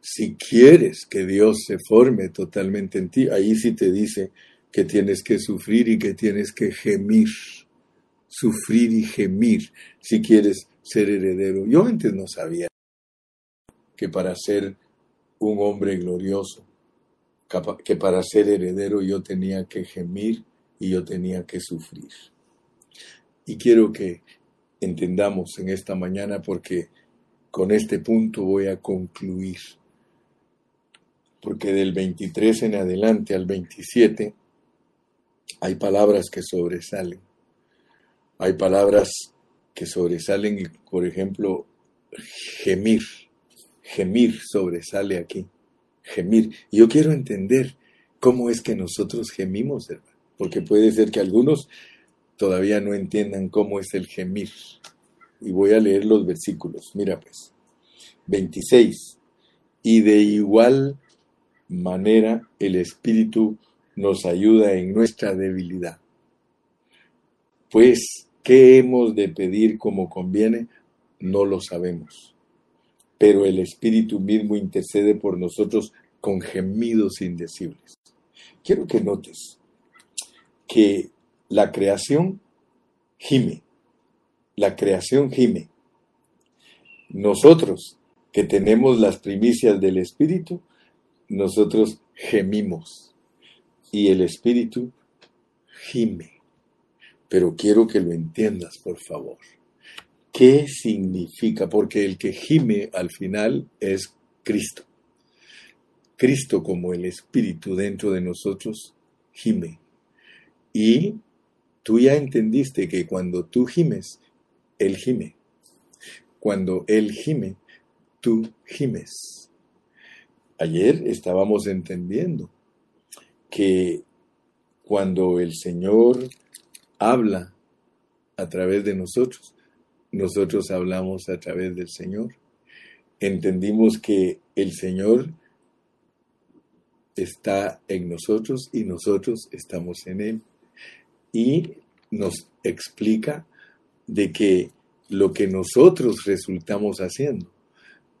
si quieres que Dios se forme totalmente en ti, ahí sí te dice que tienes que sufrir y que tienes que gemir sufrir y gemir si quieres ser heredero. Yo antes no sabía que para ser un hombre glorioso, que para ser heredero yo tenía que gemir y yo tenía que sufrir. Y quiero que entendamos en esta mañana porque con este punto voy a concluir. Porque del 23 en adelante al 27 hay palabras que sobresalen. Hay palabras que sobresalen y, por ejemplo, gemir. Gemir sobresale aquí. Gemir. Y yo quiero entender cómo es que nosotros gemimos, hermano. Porque puede ser que algunos todavía no entiendan cómo es el gemir. Y voy a leer los versículos. Mira pues. 26. Y de igual manera el Espíritu nos ayuda en nuestra debilidad. Pues, ¿qué hemos de pedir como conviene? No lo sabemos. Pero el Espíritu mismo intercede por nosotros con gemidos indecibles. Quiero que notes que la creación gime. La creación gime. Nosotros que tenemos las primicias del Espíritu, nosotros gemimos. Y el Espíritu gime pero quiero que lo entiendas, por favor. ¿Qué significa? Porque el que gime al final es Cristo. Cristo como el Espíritu dentro de nosotros gime. Y tú ya entendiste que cuando tú gimes, Él gime. Cuando Él gime, tú gimes. Ayer estábamos entendiendo que cuando el Señor habla a través de nosotros, nosotros hablamos a través del Señor. Entendimos que el Señor está en nosotros y nosotros estamos en Él. Y nos explica de que lo que nosotros resultamos haciendo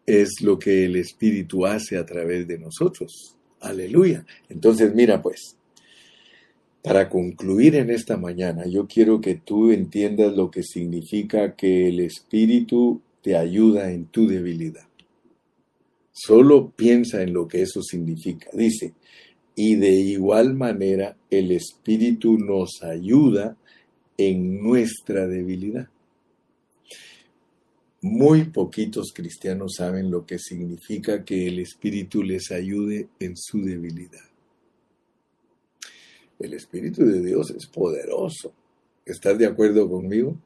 es lo que el Espíritu hace a través de nosotros. Aleluya. Entonces, mira pues, para concluir en esta mañana, yo quiero que tú entiendas lo que significa que el Espíritu te ayuda en tu debilidad. Solo piensa en lo que eso significa. Dice, y de igual manera el Espíritu nos ayuda en nuestra debilidad. Muy poquitos cristianos saben lo que significa que el Espíritu les ayude en su debilidad. El Espíritu de Dios es poderoso. ¿Estás de acuerdo conmigo?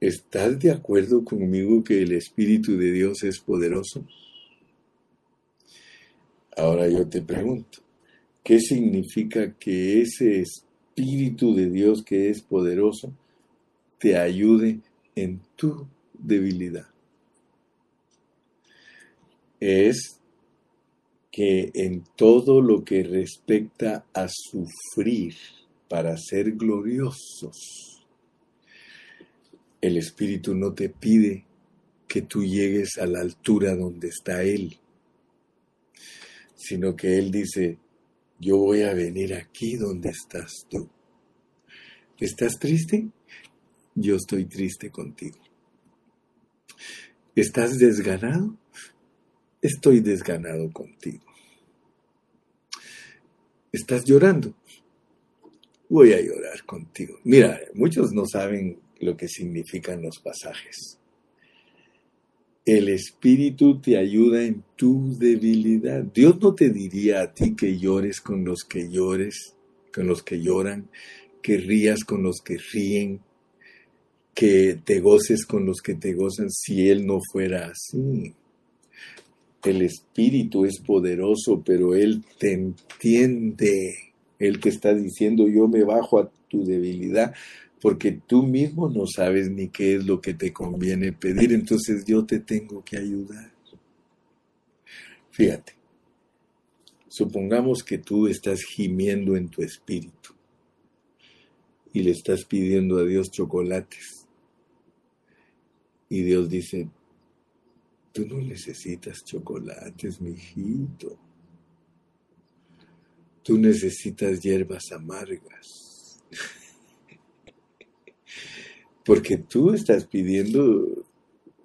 ¿Estás de acuerdo conmigo que el Espíritu de Dios es poderoso? Ahora yo te pregunto, ¿qué significa que ese Espíritu de Dios que es poderoso te ayude en tu debilidad? Es que en todo lo que respecta a sufrir para ser gloriosos, el Espíritu no te pide que tú llegues a la altura donde está Él, sino que Él dice, yo voy a venir aquí donde estás tú. ¿Estás triste? Yo estoy triste contigo. ¿Estás desganado? estoy desganado contigo. ¿Estás llorando? Voy a llorar contigo. Mira, muchos no saben lo que significan los pasajes. El Espíritu te ayuda en tu debilidad. Dios no te diría a ti que llores con los que llores, con los que lloran, que rías con los que ríen, que te goces con los que te gozan si Él no fuera así el Espíritu es poderoso, pero Él te entiende. Él te está diciendo, yo me bajo a tu debilidad, porque tú mismo no sabes ni qué es lo que te conviene pedir, entonces yo te tengo que ayudar. Fíjate, supongamos que tú estás gimiendo en tu espíritu y le estás pidiendo a Dios chocolates. Y Dios dice, Tú no necesitas chocolates, mijito. Tú necesitas hierbas amargas. Porque tú estás pidiendo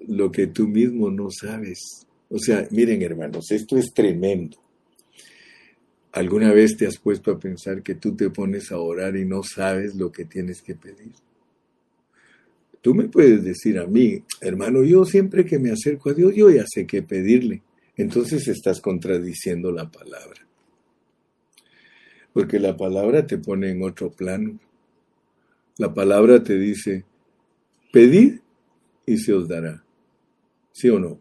lo que tú mismo no sabes. O sea, miren hermanos, esto es tremendo. ¿Alguna vez te has puesto a pensar que tú te pones a orar y no sabes lo que tienes que pedir? Tú me puedes decir a mí, hermano, yo siempre que me acerco a Dios, yo ya sé qué pedirle. Entonces estás contradiciendo la palabra. Porque la palabra te pone en otro plano. La palabra te dice, pedid y se os dará. ¿Sí o no?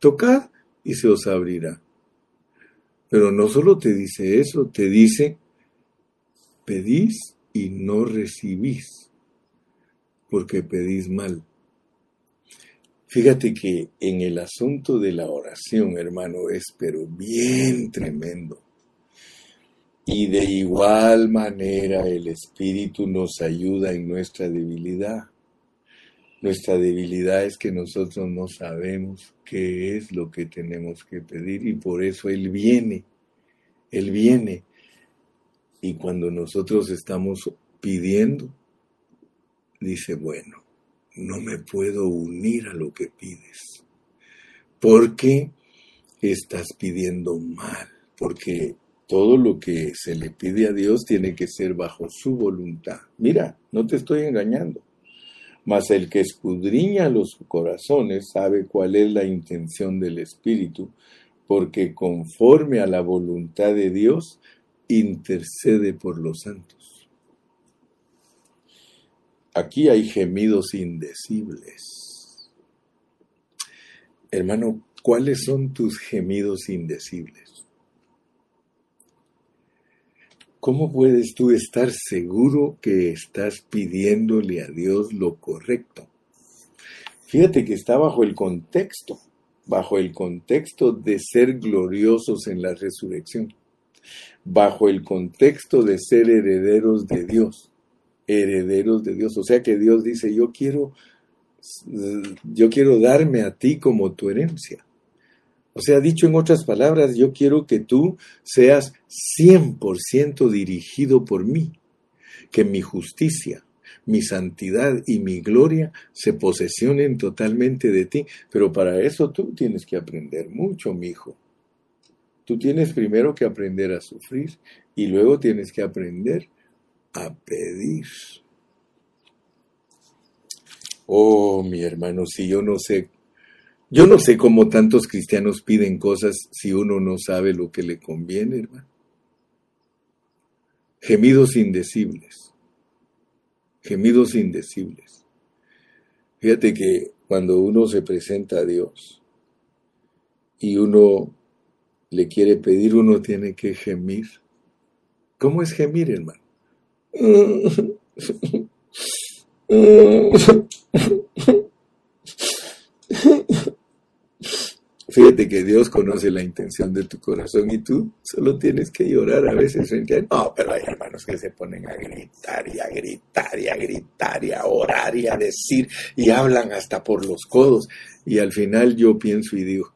Tocad y se os abrirá. Pero no solo te dice eso, te dice, pedís y no recibís porque pedís mal. Fíjate que en el asunto de la oración, hermano, es pero bien tremendo. Y de igual manera el Espíritu nos ayuda en nuestra debilidad. Nuestra debilidad es que nosotros no sabemos qué es lo que tenemos que pedir y por eso Él viene. Él viene. Y cuando nosotros estamos pidiendo, dice, bueno, no me puedo unir a lo que pides, porque estás pidiendo mal, porque todo lo que se le pide a Dios tiene que ser bajo su voluntad. Mira, no te estoy engañando. Mas el que escudriña los corazones sabe cuál es la intención del Espíritu, porque conforme a la voluntad de Dios intercede por los santos. aquí hay gemidos indecibles. Hermano, ¿cuáles son tus gemidos indecibles? ¿Cómo puedes tú estar seguro que estás pidiéndole a Dios lo correcto? Fíjate que está bajo el contexto, bajo el contexto de ser gloriosos en la resurrección, bajo el contexto de ser herederos de Dios, herederos de Dios. O sea que Dios dice, yo quiero, yo quiero darme a ti como tu herencia. O sea, dicho en otras palabras, yo quiero que tú seas 100% dirigido por mí, que mi justicia, mi santidad y mi gloria se posesionen totalmente de ti. Pero para eso tú tienes que aprender mucho, mi hijo. Tú tienes primero que aprender a sufrir y luego tienes que aprender a pedir. Oh, mi hermano, si yo no sé yo no sé cómo tantos cristianos piden cosas si uno no sabe lo que le conviene, hermano. Gemidos indecibles. Gemidos indecibles. Fíjate que cuando uno se presenta a Dios y uno le quiere pedir, uno tiene que gemir. ¿Cómo es gemir, hermano? Fíjate que Dios conoce la intención de tu corazón y tú solo tienes que llorar a veces frente a No, pero hay hermanos que se ponen a gritar y a gritar y a gritar y a orar y a decir y hablan hasta por los codos. Y al final yo pienso y digo,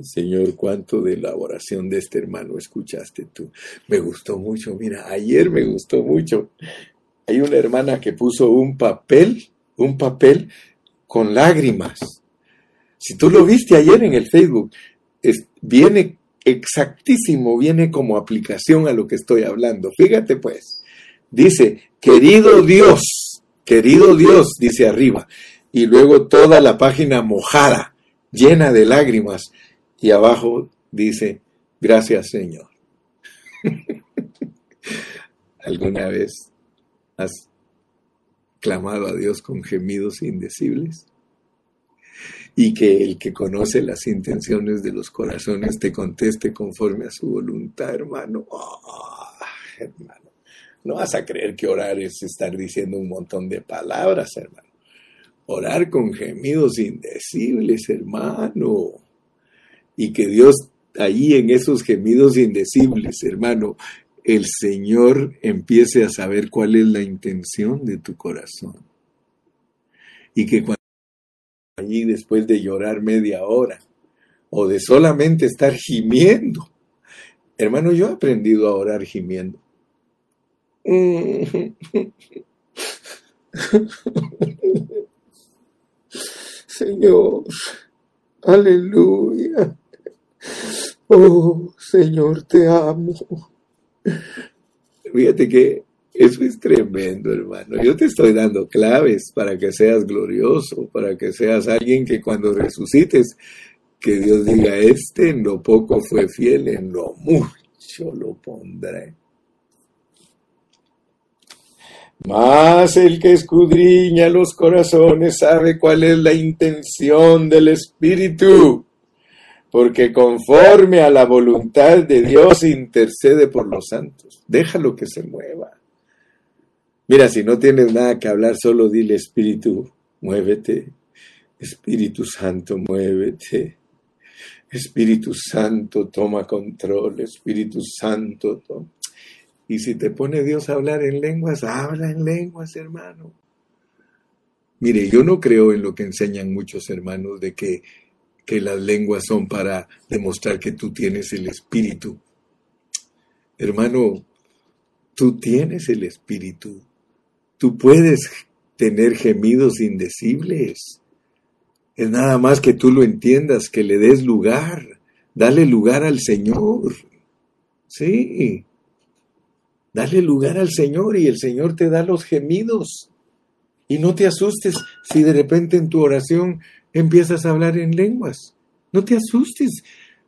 Señor, cuánto de la oración de este hermano escuchaste tú. Me gustó mucho, mira, ayer me gustó mucho. Hay una hermana que puso un papel, un papel con lágrimas si tú lo viste ayer en el Facebook, viene exactísimo, viene como aplicación a lo que estoy hablando. Fíjate pues, dice, querido Dios, querido Dios, dice arriba, y luego toda la página mojada, llena de lágrimas, y abajo dice, gracias Señor. ¿Alguna vez has clamado a Dios con gemidos indecibles? Y que el que conoce las intenciones de los corazones te conteste conforme a su voluntad, hermano. Ah, hermano, no vas a creer que orar es estar diciendo un montón de palabras, hermano. Orar con gemidos indecibles, hermano. Y que Dios ahí en esos gemidos indecibles, hermano, el Señor empiece a saber cuál es la intención de tu corazón. Y que cuando allí después de llorar media hora o de solamente estar gimiendo. Hermano, yo he aprendido a orar gimiendo. Señor, aleluya. Oh, Señor, te amo. Fíjate que eso es tremendo, hermano. Yo te estoy dando claves para que seas glorioso, para que seas alguien que cuando resucites, que Dios diga, este en lo poco fue fiel, en lo mucho lo pondré. Más el que escudriña los corazones sabe cuál es la intención del Espíritu, porque conforme a la voluntad de Dios intercede por los santos. Déjalo que se mueva. Mira, si no tienes nada que hablar, solo dile Espíritu, muévete. Espíritu Santo, muévete. Espíritu Santo, toma control. Espíritu Santo, toma. Y si te pone Dios a hablar en lenguas, habla en lenguas, hermano. Mire, yo no creo en lo que enseñan muchos hermanos de que, que las lenguas son para demostrar que tú tienes el Espíritu. Hermano, tú tienes el Espíritu. Tú puedes tener gemidos indecibles. Es nada más que tú lo entiendas, que le des lugar. Dale lugar al Señor. Sí. Dale lugar al Señor y el Señor te da los gemidos. Y no te asustes si de repente en tu oración empiezas a hablar en lenguas. No te asustes,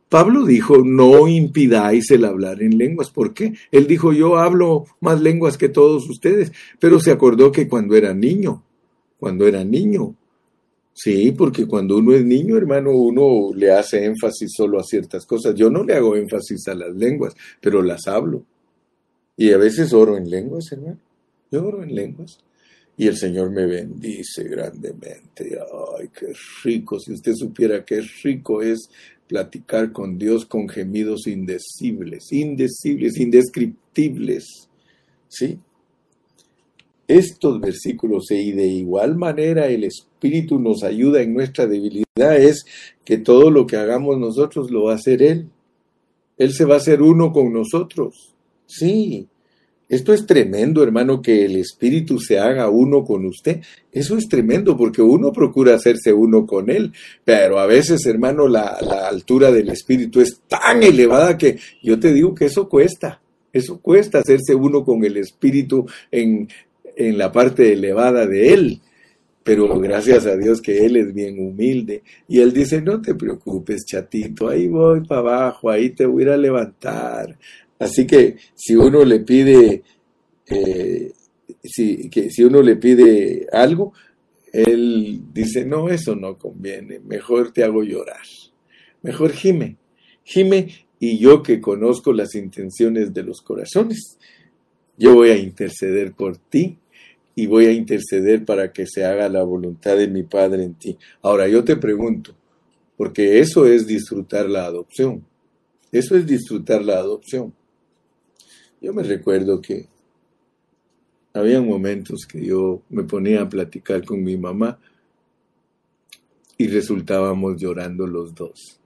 Pablo dijo, no impidáis el hablar en lenguas. ¿Por qué? Él dijo, yo hablo más lenguas que todos ustedes, pero se acordó que cuando era niño, cuando era niño, sí, porque cuando uno es niño, hermano, uno le hace énfasis solo a ciertas cosas. Yo no le hago énfasis a las lenguas, pero las hablo. Y a veces oro en lenguas, hermano. Yo oro en lenguas. Y el Señor me bendice grandemente. Ay, qué rico. Si usted supiera qué rico es platicar con Dios con gemidos indecibles, indecibles, indescriptibles. ¿Sí? Estos versículos y de igual manera el Espíritu nos ayuda en nuestra debilidad es que todo lo que hagamos nosotros lo va a hacer Él. Él se va a hacer uno con nosotros. Sí, esto es tremendo, hermano, que el Espíritu se haga uno con usted. Eso es tremendo porque uno procura hacerse uno con Él, pero a veces, hermano, la, altura del Espíritu es tan elevada que yo te digo que eso cuesta. Eso cuesta hacerse uno con el Espíritu en, en la parte elevada de Él. Pero gracias a Dios que Él es bien humilde. Y Él dice, no te preocupes, chatito, ahí voy para abajo, ahí te voy a levantar, Así que si uno le pide, eh, si, que si uno le pide algo, él dice, no, eso no conviene, mejor te hago llorar, mejor gime, gime y yo que conozco las intenciones de los corazones, yo voy a interceder por ti y voy a interceder para que se haga la voluntad de mi Padre en ti. Ahora yo te pregunto, porque eso es disfrutar la adopción, eso es disfrutar la adopción. Yo me recuerdo que había momentos que yo me ponía a platicar con mi mamá y resultábamos llorando los dos.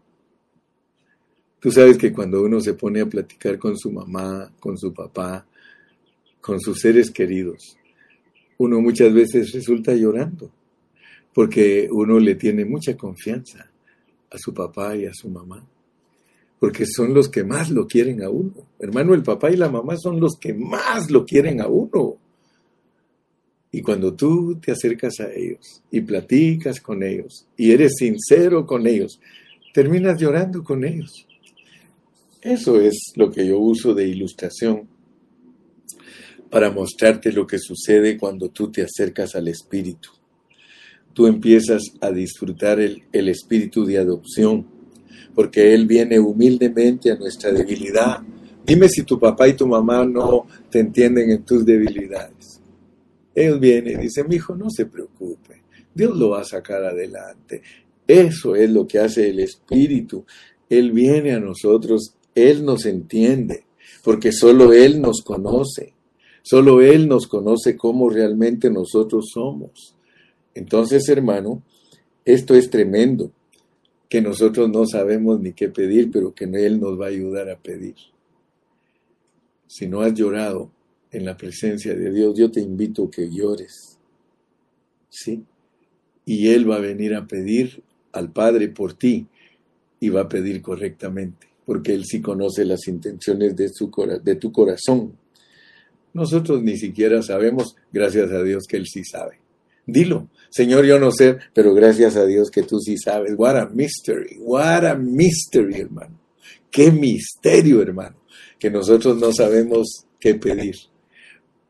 Tú sabes que cuando uno se pone a platicar con su mamá, con su papá, con sus seres queridos, uno muchas veces resulta llorando, porque uno le tiene mucha confianza a su papá y a su mamá porque son los que más lo quieren a uno. Hermano, el papá y la mamá son los que más lo quieren a uno. Y cuando tú te acercas a ellos y platicas con ellos y eres sincero con ellos, terminas llorando con ellos. Eso es lo que yo uso de ilustración para mostrarte lo que sucede cuando tú te acercas al Espíritu. Tú empiezas a disfrutar el, el espíritu de adopción porque Él viene humildemente a nuestra debilidad. Dime si tu papá y tu mamá no te entienden en tus debilidades. Él viene y dice, mi hijo, no se preocupe, Dios lo va a sacar adelante. Eso es lo que hace el Espíritu. Él viene a nosotros, Él nos entiende, porque solo Él nos conoce. Solo Él nos conoce cómo realmente nosotros somos. Entonces, hermano, esto es tremendo que nosotros no sabemos ni qué pedir, pero que Él nos va a ayudar a pedir. Si no has llorado en la presencia de Dios, yo te invito a que llores. ¿Sí? Y Él va a venir a pedir al Padre por ti y va a pedir correctamente, porque Él sí conoce las intenciones de, su, de tu corazón. Nosotros ni siquiera sabemos, gracias a Dios que Él sí sabe. Dilo, Señor, yo no sé, pero gracias a Dios que tú sí sabes. What a mystery, what a mystery, hermano. Qué misterio, hermano, que nosotros no sabemos qué pedir,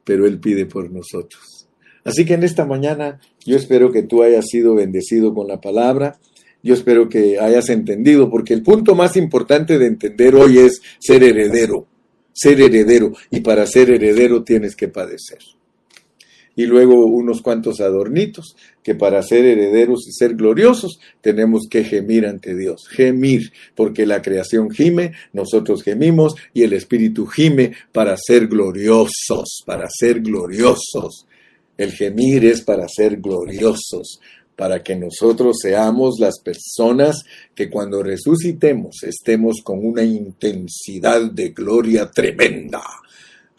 pero Él pide por nosotros. Así que en esta mañana yo espero que tú hayas sido bendecido con la palabra. Yo espero que hayas entendido, porque el punto más importante de entender hoy es ser heredero, ser heredero. Y para ser heredero tienes que padecer y luego unos cuantos adornitos, que para ser herederos y ser gloriosos tenemos que gemir ante Dios, gemir, porque la creación gime, nosotros gemimos y el Espíritu gime para ser gloriosos, para ser gloriosos. El gemir es para ser gloriosos, para que nosotros seamos las personas que cuando resucitemos estemos con una intensidad de gloria tremenda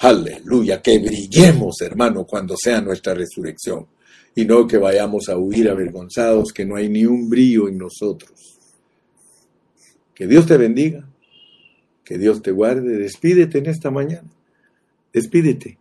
Aleluya, que brillemos, hermano, cuando sea nuestra resurrección y no que vayamos a huir avergonzados, que no hay ni un brillo en nosotros. Que Dios te bendiga, que Dios te guarde, despídete en esta mañana, despídete.